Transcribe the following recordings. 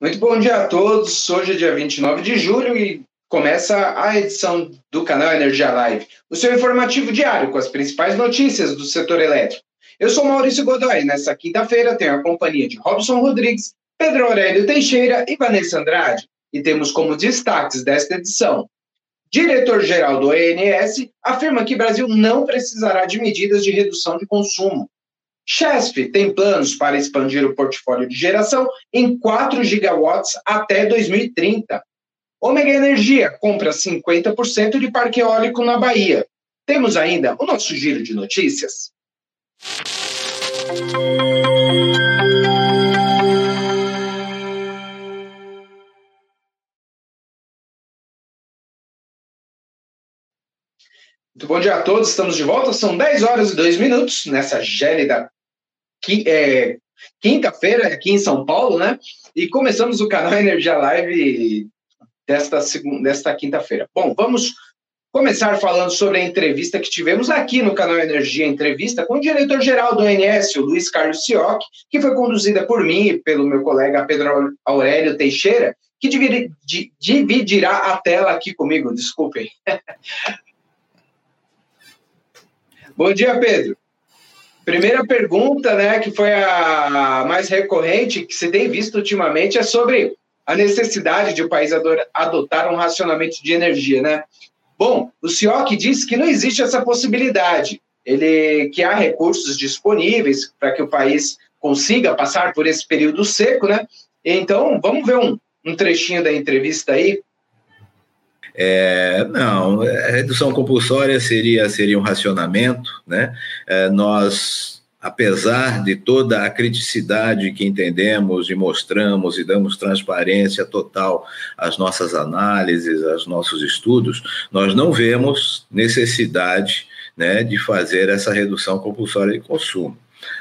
Muito bom dia a todos. Hoje é dia 29 de julho e começa a edição do canal Energia Live, o seu informativo diário com as principais notícias do setor elétrico. Eu sou Maurício Godoy. Nessa quinta-feira tenho a companhia de Robson Rodrigues, Pedro Aurélio Teixeira e Vanessa Andrade. E temos como destaques desta edição. Diretor-geral do ENS afirma que Brasil não precisará de medidas de redução de consumo. Chesf tem planos para expandir o portfólio de geração em 4 gigawatts até 2030. Ômega Energia compra 50% de parque eólico na Bahia. Temos ainda o nosso giro de notícias. Muito bom dia a todos, estamos de volta. São 10 horas e 2 minutos nessa gélida é, quinta-feira aqui em São Paulo, né? E começamos o canal Energia Live desta, segunda, desta quinta-feira. Bom, vamos começar falando sobre a entrevista que tivemos aqui no canal Energia Entrevista com o diretor-geral do ONS, o Luiz Carlos Sioc, que foi conduzida por mim e pelo meu colega Pedro Aurélio Teixeira, que dividirá a tela aqui comigo, desculpem. Bom dia, Pedro. Primeira pergunta, né, que foi a mais recorrente que se tem visto ultimamente é sobre a necessidade de o país adotar um racionamento de energia, né? Bom, o CIOC disse que não existe essa possibilidade. Ele que há recursos disponíveis para que o país consiga passar por esse período seco, né? Então, vamos ver um, um trechinho da entrevista aí é, não, a é, redução compulsória seria, seria um racionamento, né? É, nós, apesar de toda a criticidade que entendemos e mostramos e damos transparência total às nossas análises, aos nossos estudos, nós não vemos necessidade né, de fazer essa redução compulsória de consumo.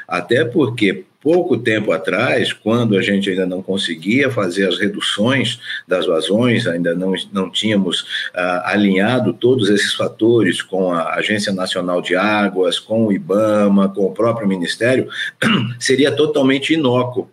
Até porque pouco tempo atrás, quando a gente ainda não conseguia fazer as reduções das vazões, ainda não, não tínhamos ah, alinhado todos esses fatores com a Agência Nacional de Águas, com o IBAMA, com o próprio Ministério, seria totalmente inócuo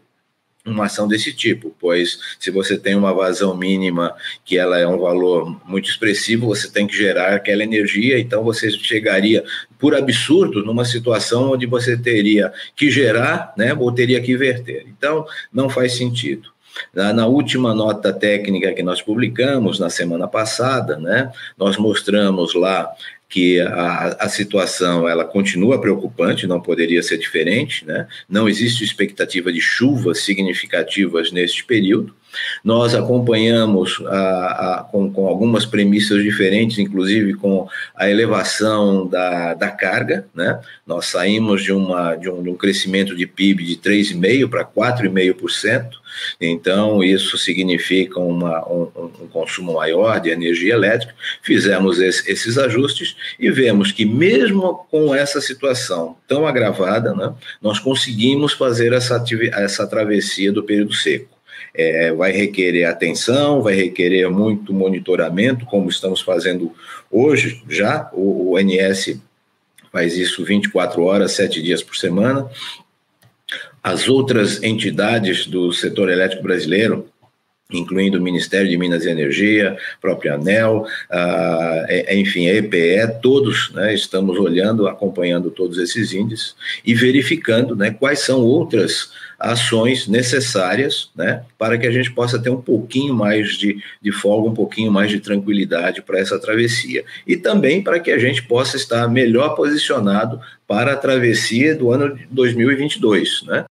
uma ação desse tipo, pois se você tem uma vazão mínima que ela é um valor muito expressivo, você tem que gerar aquela energia, então você chegaria por absurdo numa situação onde você teria que gerar, né, ou teria que verter. Então, não faz sentido. Na, última nota técnica que nós publicamos na semana passada, né, nós mostramos lá que a, a situação ela continua preocupante, não poderia ser diferente, né? não existe expectativa de chuvas significativas neste período. Nós acompanhamos a, a, com, com, algumas premissas diferentes, inclusive com a elevação da, da carga. Né? Nós saímos de, uma, de, um, de um crescimento de PIB de 3,5% para 4,5%. Então, isso significa uma, um, um, consumo maior de energia elétrica. Fizemos esse, esses ajustes e vemos que, mesmo com essa situação tão agravada, né, nós conseguimos fazer essa, essa travessia do período seco. É, vai requerer atenção, vai requerer muito monitoramento, como estamos fazendo hoje já. O, o NS faz isso 24 horas, 7 dias por semana as outras entidades do setor elétrico brasileiro, incluindo o Ministério de Minas e Energia, própria ANEL, uh, enfim, a EPE, todos né, estamos olhando, acompanhando todos esses índices e verificando né, quais são outras ações necessárias né, para que a gente possa ter um pouquinho mais de, de folga, um pouquinho mais de tranquilidade para essa travessia. E também para que a gente possa estar melhor posicionado para a travessia do ano de 2022. Né?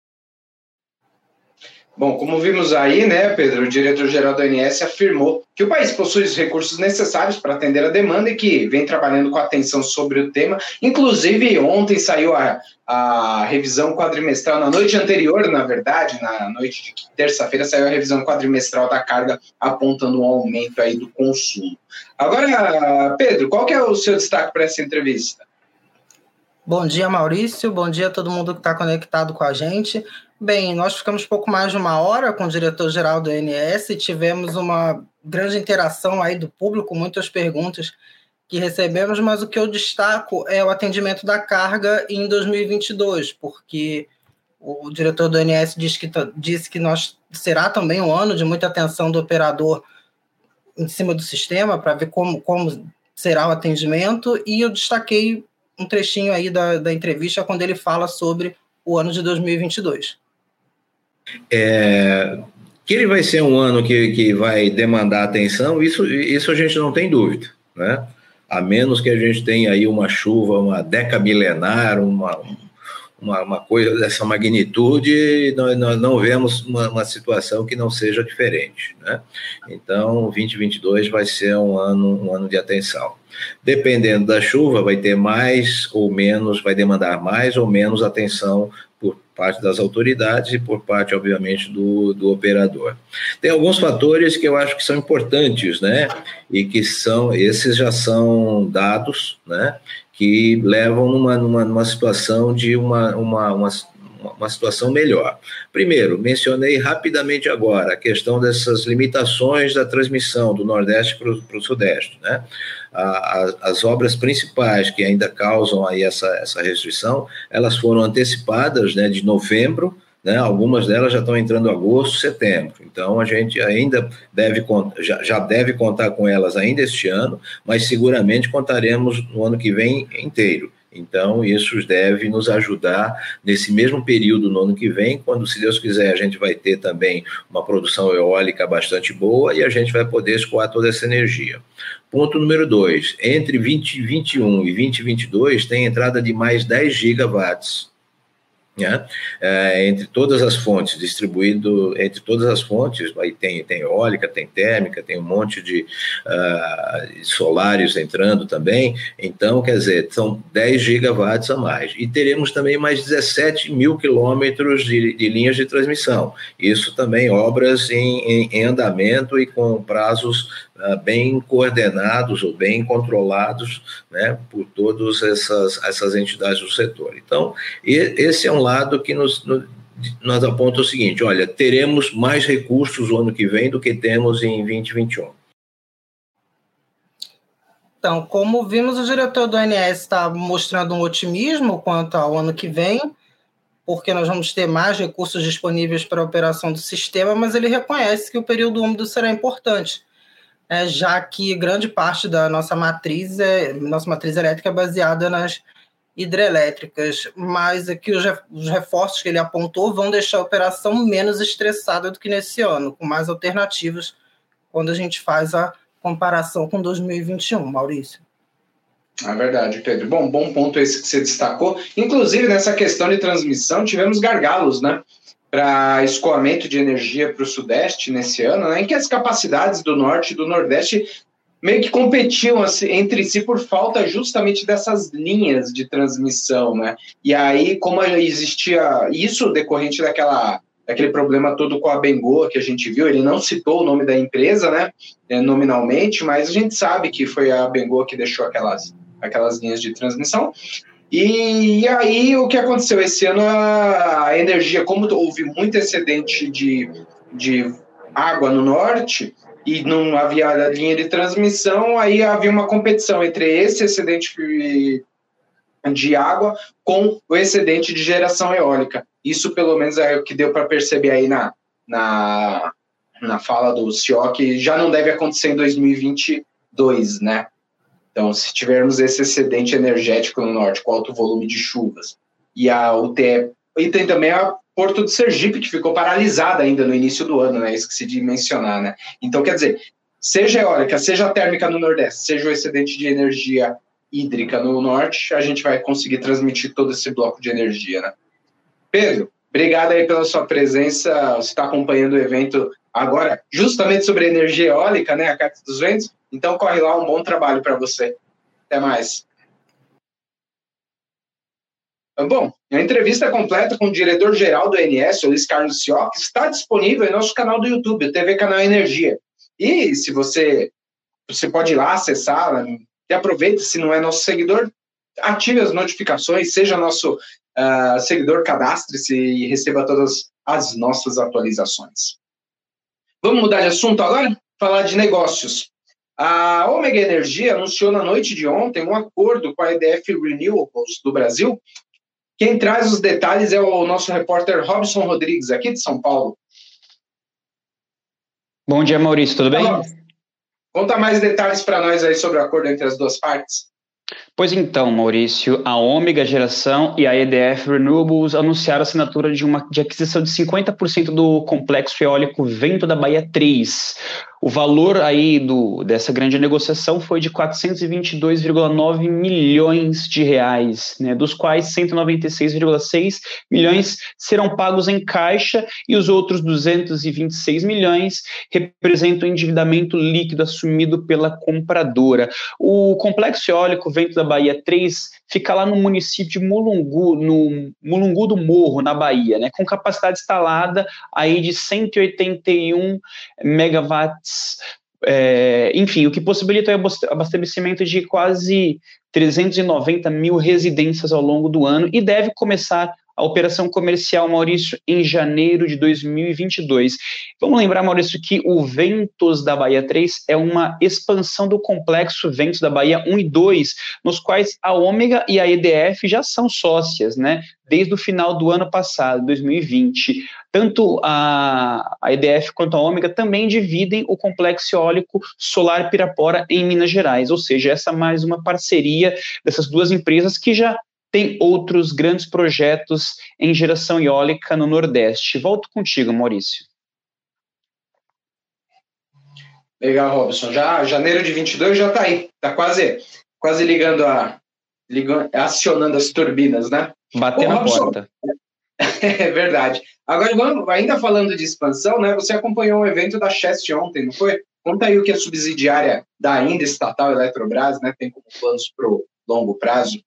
Bom, como vimos aí, né, Pedro, o diretor-geral da ANS afirmou que o país possui os recursos necessários para atender a demanda e que vem trabalhando com atenção sobre o tema. Inclusive, ontem saiu a, a revisão quadrimestral, na noite anterior, na verdade, na noite de terça-feira, saiu a revisão quadrimestral da carga, apontando um aumento aí do consumo. Agora, Pedro, qual que é o seu destaque para essa entrevista? Bom dia, Maurício. Bom dia a todo mundo que está conectado com a gente. Bem, nós ficamos pouco mais de uma hora com o diretor-geral do INS e tivemos uma grande interação aí do público, muitas perguntas que recebemos, mas o que eu destaco é o atendimento da carga em 2022, porque o diretor do INS disse que, disse que nós será também um ano de muita atenção do operador em cima do sistema para ver como, como será o atendimento. E eu destaquei um trechinho aí da, da entrevista quando ele fala sobre o ano de 2022. É, que ele vai ser um ano que, que vai demandar atenção, isso, isso a gente não tem dúvida, né? A menos que a gente tenha aí uma chuva, uma década milenar, uma, uma, uma coisa dessa magnitude, nós, nós não vemos uma, uma, situação que não seja diferente, né? Então, 2022 vai ser um ano, um ano de atenção. Dependendo da chuva, vai ter mais ou menos, vai demandar mais ou menos atenção parte das autoridades e por parte, obviamente, do, do operador. Tem alguns fatores que eu acho que são importantes, né? E que são, esses já são dados, né? Que levam numa, numa, numa situação de uma, uma, uma uma situação melhor. Primeiro, mencionei rapidamente agora a questão dessas limitações da transmissão do Nordeste para o Sudeste. Né? as obras principais que ainda causam aí essa, essa restrição, elas foram antecipadas né, de novembro, né, algumas delas já estão entrando em agosto, setembro. Então a gente ainda deve já, já deve contar com elas ainda este ano, mas seguramente contaremos no ano que vem inteiro. Então, isso deve nos ajudar nesse mesmo período no ano que vem, quando, se Deus quiser, a gente vai ter também uma produção eólica bastante boa e a gente vai poder escoar toda essa energia. Ponto número dois: entre 2021 e 2022 tem entrada de mais 10 gigawatts né? É, entre todas as fontes, distribuído entre todas as fontes, aí tem, tem eólica, tem térmica, tem um monte de uh, solares entrando também, então, quer dizer, são 10 gigawatts a mais. E teremos também mais 17 mil quilômetros de, de linhas de transmissão, isso também obras em, em, em andamento e com prazos bem coordenados ou bem controlados né, por todas essas, essas entidades do setor. Então, esse é um lado que nos, nos aponta o seguinte: olha, teremos mais recursos o ano que vem do que temos em 2021. Então, como vimos, o diretor do ONS está mostrando um otimismo quanto ao ano que vem, porque nós vamos ter mais recursos disponíveis para a operação do sistema, mas ele reconhece que o período úmido será importante, né, já que grande parte da nossa matriz, é, nossa matriz elétrica é baseada nas hidrelétricas, mas aqui os reforços que ele apontou vão deixar a operação menos estressada do que nesse ano, com mais alternativas quando a gente faz a comparação com 2021, Maurício. É verdade, Pedro. Bom, bom ponto esse que você destacou. Inclusive, nessa questão de transmissão, tivemos gargalos, né? Para escoamento de energia para o Sudeste nesse ano, né, em que as capacidades do Norte e do Nordeste meio que competiam assim, entre si por falta justamente dessas linhas de transmissão, né? E aí, como existia isso decorrente daquela daquele problema todo com a Bengoa que a gente viu, ele não citou o nome da empresa, né, é, nominalmente, mas a gente sabe que foi a Bengoa que deixou aquelas, aquelas linhas de transmissão. E, e aí, o que aconteceu esse ano, a energia, como houve muito excedente de, de água no norte, e não havia linha de transmissão, aí havia uma competição entre esse excedente de água com o excedente de geração eólica. Isso, pelo menos, é o que deu para perceber aí na, na, na fala do CIO, que já não deve acontecer em 2022, né? Então, se tivermos esse excedente energético no norte, com alto volume de chuvas, e a UTE, e tem também a Porto de Sergipe, que ficou paralisada ainda no início do ano, né? Esqueci de mencionar, né? Então, quer dizer, seja eólica, seja térmica no Nordeste, seja o excedente de energia hídrica no Norte, a gente vai conseguir transmitir todo esse bloco de energia, né? Pedro, obrigado aí pela sua presença. Você está acompanhando o evento agora, justamente sobre energia eólica, né? A Carta dos Ventos. Então, corre lá, um bom trabalho para você. Até mais. Bom, a entrevista completa com o diretor-geral do INS, o Luiz Carlos Sioc, está disponível em nosso canal do YouTube, o TV Canal Energia. E se você, você pode ir lá acessar, e aproveita, se não é nosso seguidor, ative as notificações, seja nosso uh, seguidor, cadastre-se e receba todas as nossas atualizações. Vamos mudar de assunto agora? Falar de negócios. A Omega Energia anunciou na noite de ontem um acordo com a EDF Renewables do Brasil quem traz os detalhes é o nosso repórter Robson Rodrigues, aqui de São Paulo. Bom dia, Maurício, tudo bem? Conta mais detalhes para nós aí sobre o acordo entre as duas partes. Pois então, Maurício, a Ômega Geração e a EDF Renewables anunciaram a assinatura de uma de aquisição de 50% do complexo eólico Vento da Bahia 3. O valor aí do, dessa grande negociação foi de 422,9 milhões de reais, né, dos quais 196,6 milhões serão pagos em caixa e os outros 226 milhões representam o endividamento líquido assumido pela compradora. O complexo eólico Vento da Bahia 3 fica lá no município de Mulungu, no Mulungu do Morro, na Bahia, né, com capacidade instalada aí de 181 megawatts é, enfim, o que possibilita o abastecimento de quase 390 mil residências ao longo do ano e deve começar a operação comercial, Maurício, em janeiro de 2022. Vamos lembrar, Maurício, que o Ventos da Bahia 3 é uma expansão do complexo Ventos da Bahia 1 e 2, nos quais a Ômega e a EDF já são sócias, né? Desde o final do ano passado, 2020. Tanto a, a EDF quanto a Ômega também dividem o complexo eólico solar Pirapora em Minas Gerais, ou seja, essa é mais uma parceria dessas duas empresas que já tem outros grandes projetos em geração eólica no Nordeste. Volto contigo, Maurício. Legal, Robson. Já janeiro de 22 já está aí, está quase, quase ligando a, ligando, acionando as turbinas, né? Na Robson, porta. É verdade. Agora, vamos, ainda falando de expansão, né? Você acompanhou um evento da Chest ontem, não foi? Conta aí o que a subsidiária da ainda estatal Eletrobras, né, tem como planos para o longo prazo.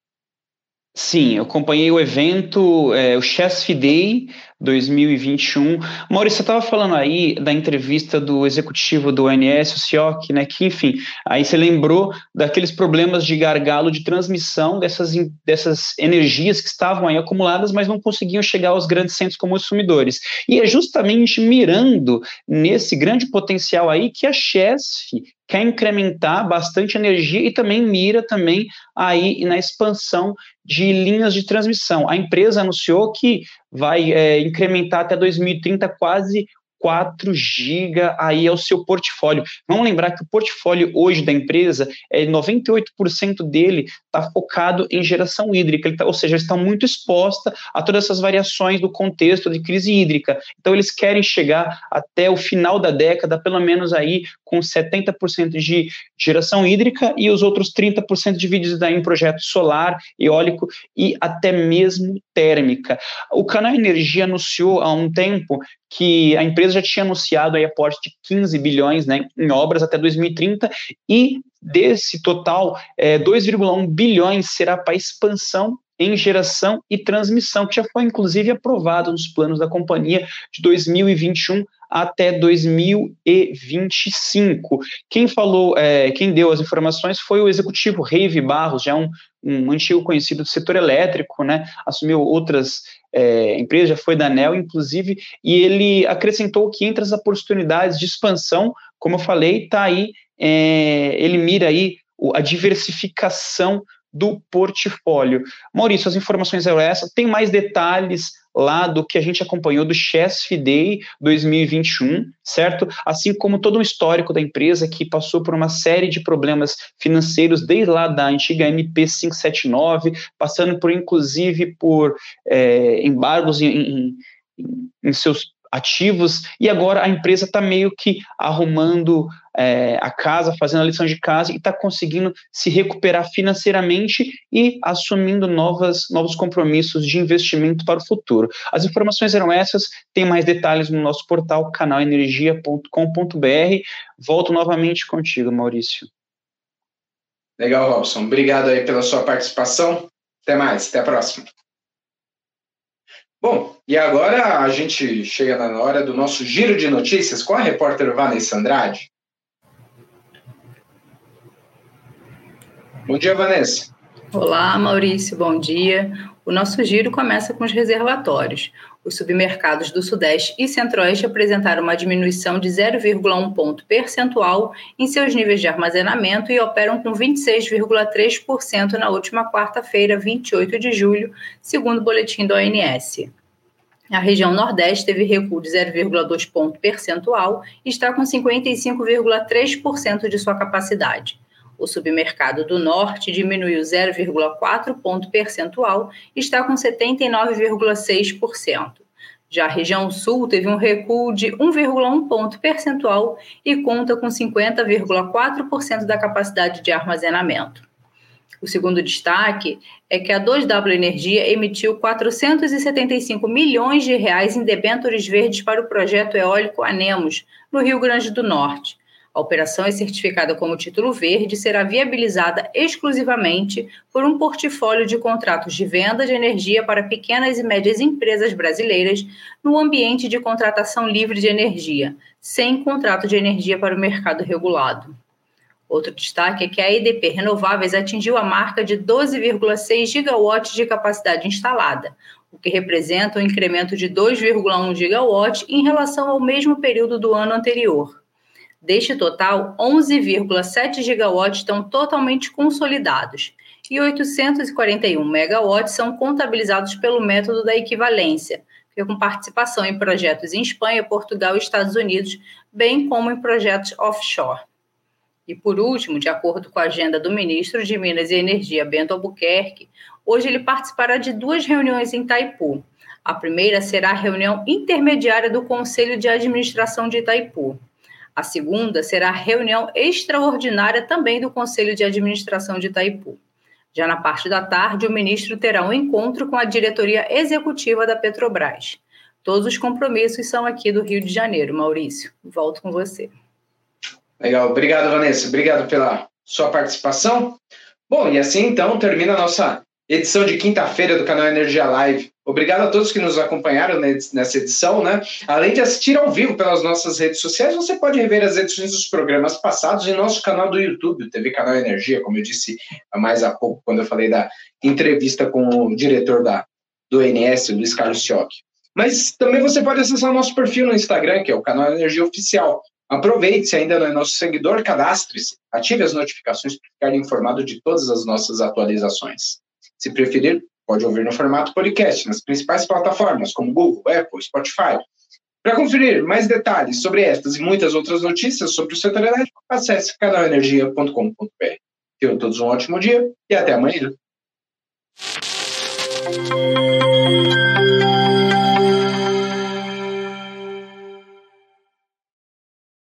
Sim, eu acompanhei o evento, é, o Chess Day 2021. Maurício, você estava falando aí da entrevista do executivo do ONS, o CIOC, né, que, enfim, aí você lembrou daqueles problemas de gargalo de transmissão dessas, dessas energias que estavam aí acumuladas, mas não conseguiam chegar aos grandes centros consumidores. E é justamente mirando nesse grande potencial aí que a Chess quer incrementar bastante energia e também mira também aí na expansão de linhas de transmissão. A empresa anunciou que vai é, incrementar até 2030 quase 4 GB aí é o seu portfólio. Vamos lembrar que o portfólio hoje da empresa, é 98% dele está focado em geração hídrica, tá, ou seja, está muito exposta a todas essas variações do contexto de crise hídrica. Então eles querem chegar até o final da década, pelo menos aí com 70% de geração hídrica e os outros 30% divididos em projeto solar, eólico e até mesmo térmica. O Canal Energia anunciou há um tempo que a empresa já tinha anunciado aí aporte de 15 bilhões né, em obras até 2030 e desse total, é, 2,1 bilhões será para expansão em geração e transmissão, que já foi inclusive aprovado nos planos da companhia de 2021 até 2025. Quem falou, é, quem deu as informações foi o executivo Reive Barros, já um, um antigo conhecido do setor elétrico, né? Assumiu outras é, empresas, já foi da ANEL, inclusive, e ele acrescentou que entre as oportunidades de expansão, como eu falei, está aí, é, ele mira aí a diversificação do portfólio. Maurício, as informações eram essas. Tem mais detalhes lá do que a gente acompanhou do Chess Day 2021, certo? Assim como todo um histórico da empresa que passou por uma série de problemas financeiros desde lá da antiga MP 579, passando por inclusive por é, embargos em, em, em seus ativos, e agora a empresa está meio que arrumando é, a casa, fazendo a lição de casa e está conseguindo se recuperar financeiramente e assumindo novas, novos compromissos de investimento para o futuro. As informações eram essas, tem mais detalhes no nosso portal canalenergia.com.br. Volto novamente contigo, Maurício. Legal, Robson. Obrigado aí pela sua participação. Até mais, até a próxima. Bom, e agora a gente chega na hora do nosso giro de notícias com a repórter Vanessa Andrade. Bom dia, Vanessa. Olá, Maurício, bom dia. O nosso giro começa com os reservatórios. Os submercados do Sudeste e Centro-Oeste apresentaram uma diminuição de 0,1 ponto percentual em seus níveis de armazenamento e operam com 26,3% na última quarta-feira, 28 de julho, segundo o boletim da ONS. A região Nordeste teve recuo de 0,2 ponto percentual e está com 55,3% de sua capacidade. O submercado do Norte diminuiu 0,4 ponto percentual e está com 79,6%. Já a região Sul teve um recuo de 1,1 ponto percentual e conta com 50,4% da capacidade de armazenamento. O segundo destaque é que a 2W Energia emitiu 475 milhões de reais em debêntures verdes para o projeto eólico Anemos, no Rio Grande do Norte. A operação é certificada como título verde e será viabilizada exclusivamente por um portfólio de contratos de venda de energia para pequenas e médias empresas brasileiras no ambiente de contratação livre de energia, sem contrato de energia para o mercado regulado. Outro destaque é que a EDP Renováveis atingiu a marca de 12,6 gigawatts de capacidade instalada, o que representa um incremento de 2,1 gigawatts em relação ao mesmo período do ano anterior. Deste total, 11,7 gigawatts estão totalmente consolidados e 841 megawatts são contabilizados pelo método da equivalência, que é com participação em projetos em Espanha, Portugal e Estados Unidos, bem como em projetos offshore. E por último, de acordo com a agenda do ministro de Minas e Energia, Bento Albuquerque, hoje ele participará de duas reuniões em Itaipu. A primeira será a reunião intermediária do Conselho de Administração de Itaipu. A segunda será a reunião extraordinária também do Conselho de Administração de Itaipu. Já na parte da tarde, o ministro terá um encontro com a diretoria executiva da Petrobras. Todos os compromissos são aqui do Rio de Janeiro. Maurício, volto com você. Legal, obrigado, Vanessa. Obrigado pela sua participação. Bom, e assim então termina a nossa edição de quinta-feira do canal Energia Live. Obrigado a todos que nos acompanharam nessa edição, né? Além de assistir ao vivo pelas nossas redes sociais, você pode rever as edições dos programas passados em nosso canal do YouTube, o TV Canal Energia, como eu disse mais há pouco, quando eu falei da entrevista com o diretor da, do NS, Luiz Carlos Sioc. Mas também você pode acessar o nosso perfil no Instagram, que é o canal Energia Oficial. Aproveite, se ainda não é nosso seguidor, cadastre-se, ative as notificações para ficar informado de todas as nossas atualizações. Se preferir, pode ouvir no formato podcast nas principais plataformas como Google, Apple, Spotify. Para conferir mais detalhes sobre estas e muitas outras notícias sobre o setor elétrico, acesse canalenergia.com.br. Tenham todos um ótimo dia e até amanhã.